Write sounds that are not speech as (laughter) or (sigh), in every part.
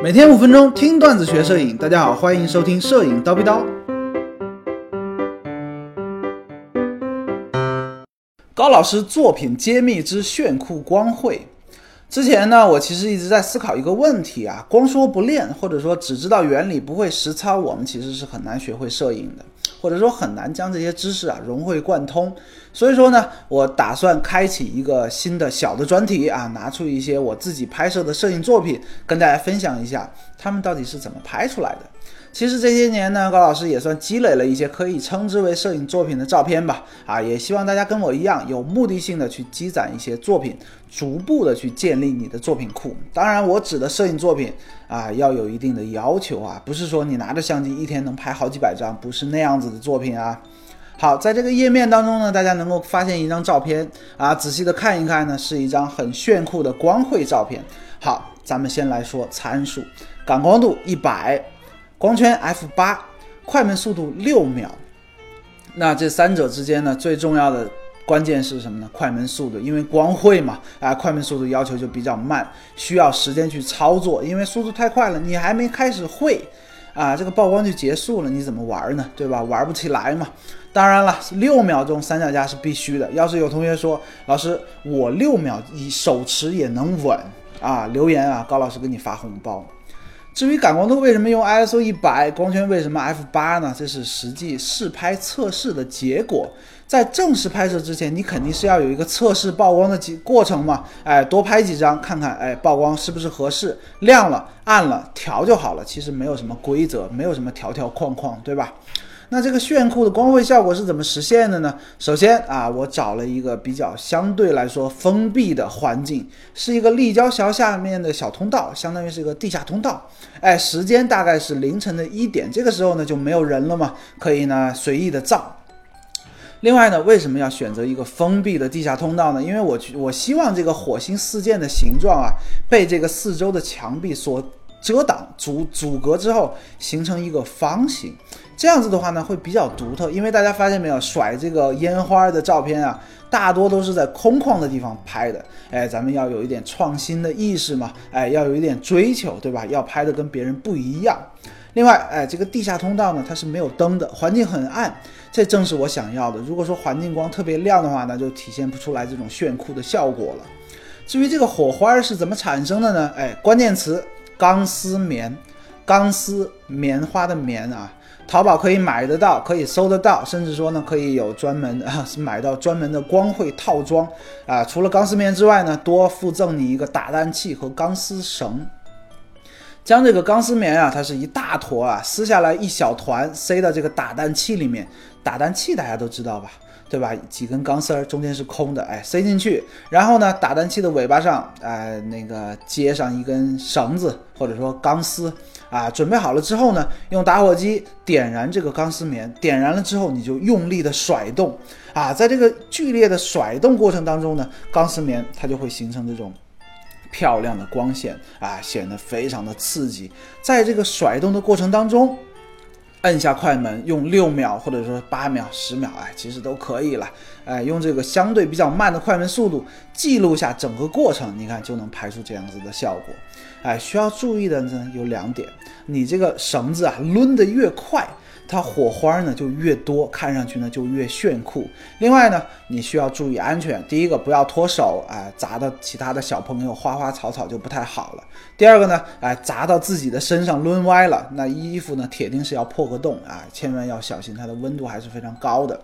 每天五分钟听段子学摄影，大家好，欢迎收听摄影叨逼叨。高老师作品揭秘之炫酷光绘。之前呢，我其实一直在思考一个问题啊，光说不练，或者说只知道原理不会实操，我们其实是很难学会摄影的。或者说很难将这些知识啊融会贯通，所以说呢，我打算开启一个新的小的专题啊，拿出一些我自己拍摄的摄影作品，跟大家分享一下，他们到底是怎么拍出来的。其实这些年呢，高老师也算积累了一些可以称之为摄影作品的照片吧。啊，也希望大家跟我一样，有目的性的去积攒一些作品，逐步的去建立你的作品库。当然，我指的摄影作品啊，要有一定的要求啊，不是说你拿着相机一天能拍好几百张，不是那样子的作品啊。好，在这个页面当中呢，大家能够发现一张照片啊，仔细的看一看呢，是一张很炫酷的光绘照片。好，咱们先来说参数，感光度一百。光圈 f 八，快门速度六秒。那这三者之间呢，最重要的关键是什么呢？快门速度，因为光绘嘛，啊，快门速度要求就比较慢，需要时间去操作。因为速度太快了，你还没开始绘，啊，这个曝光就结束了，你怎么玩呢？对吧？玩不起来嘛。当然了，六秒钟三脚架是必须的。要是有同学说，老师，我六秒以手持也能稳啊，留言啊，高老师给你发红包。至于感光度为什么用 ISO 一百，光圈为什么 f 八呢？这是实际试拍测试的结果。在正式拍摄之前，你肯定是要有一个测试曝光的几过程嘛？哎，多拍几张看看，哎，曝光是不是合适？亮了、暗了，调就好了。其实没有什么规则，没有什么条条框框，对吧？那这个炫酷的光绘效果是怎么实现的呢？首先啊，我找了一个比较相对来说封闭的环境，是一个立交桥下面的小通道，相当于是一个地下通道。哎，时间大概是凌晨的一点，这个时候呢就没有人了嘛，可以呢随意的照。另外呢，为什么要选择一个封闭的地下通道呢？因为我去我希望这个火星四溅的形状啊，被这个四周的墙壁所。遮挡阻阻隔之后形成一个方形，这样子的话呢会比较独特，因为大家发现没有，甩这个烟花的照片啊，大多都是在空旷的地方拍的。哎，咱们要有一点创新的意识嘛，哎，要有一点追求，对吧？要拍的跟别人不一样。另外，哎，这个地下通道呢，它是没有灯的，环境很暗，这正是我想要的。如果说环境光特别亮的话，那就体现不出来这种炫酷的效果了。至于这个火花是怎么产生的呢？哎，关键词。钢丝棉，钢丝棉花的棉啊，淘宝可以买得到，可以搜得到，甚至说呢，可以有专门 (laughs) 啊买到专门的光绘套装啊。除了钢丝面之外呢，多附赠你一个打蛋器和钢丝绳。将这个钢丝棉啊，它是一大坨啊，撕下来一小团，塞到这个打蛋器里面。打蛋器大家都知道吧？对吧？几根钢丝儿中间是空的，哎，塞进去，然后呢，打蛋器的尾巴上，哎，那个接上一根绳子或者说钢丝，啊，准备好了之后呢，用打火机点燃这个钢丝棉，点燃了之后你就用力的甩动，啊，在这个剧烈的甩动过程当中呢，钢丝棉它就会形成这种漂亮的光线，啊，显得非常的刺激，在这个甩动的过程当中。摁下快门，用六秒或者说八秒、十秒，哎，其实都可以了。哎，用这个相对比较慢的快门速度记录下整个过程，你看就能拍出这样子的效果。哎，需要注意的呢有两点，你这个绳子啊抡得越快。它火花呢就越多，看上去呢就越炫酷。另外呢，你需要注意安全。第一个，不要脱手，哎，砸到其他的小朋友、花花草草就不太好了。第二个呢，哎，砸到自己的身上抡歪了，那衣服呢铁定是要破个洞啊，千万要小心，它的温度还是非常高的。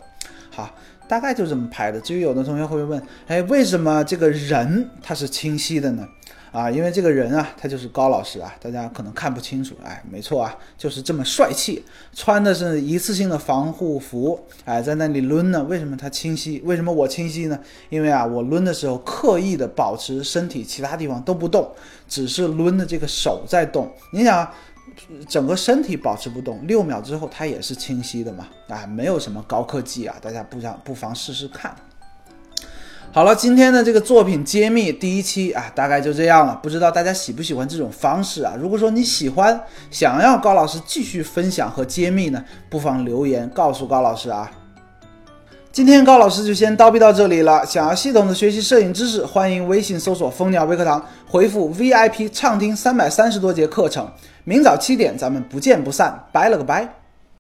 好，大概就这么拍的。至于有的同学会问，哎，为什么这个人他是清晰的呢？啊，因为这个人啊，他就是高老师啊，大家可能看不清楚，哎，没错啊，就是这么帅气，穿的是一次性的防护服，哎，在那里抡呢。为什么他清晰？为什么我清晰呢？因为啊，我抡的时候刻意的保持身体其他地方都不动，只是抡的这个手在动。你想，整个身体保持不动，六秒之后它也是清晰的嘛？啊，没有什么高科技啊，大家不想不妨试试看。好了，今天的这个作品揭秘第一期啊，大概就这样了。不知道大家喜不喜欢这种方式啊？如果说你喜欢，想要高老师继续分享和揭秘呢，不妨留言告诉高老师啊。今天高老师就先叨逼到这里了。想要系统的学习摄影知识，欢迎微信搜索“蜂鸟微课堂”，回复 VIP 畅听三百三十多节课程。明早七点，咱们不见不散。拜了个拜。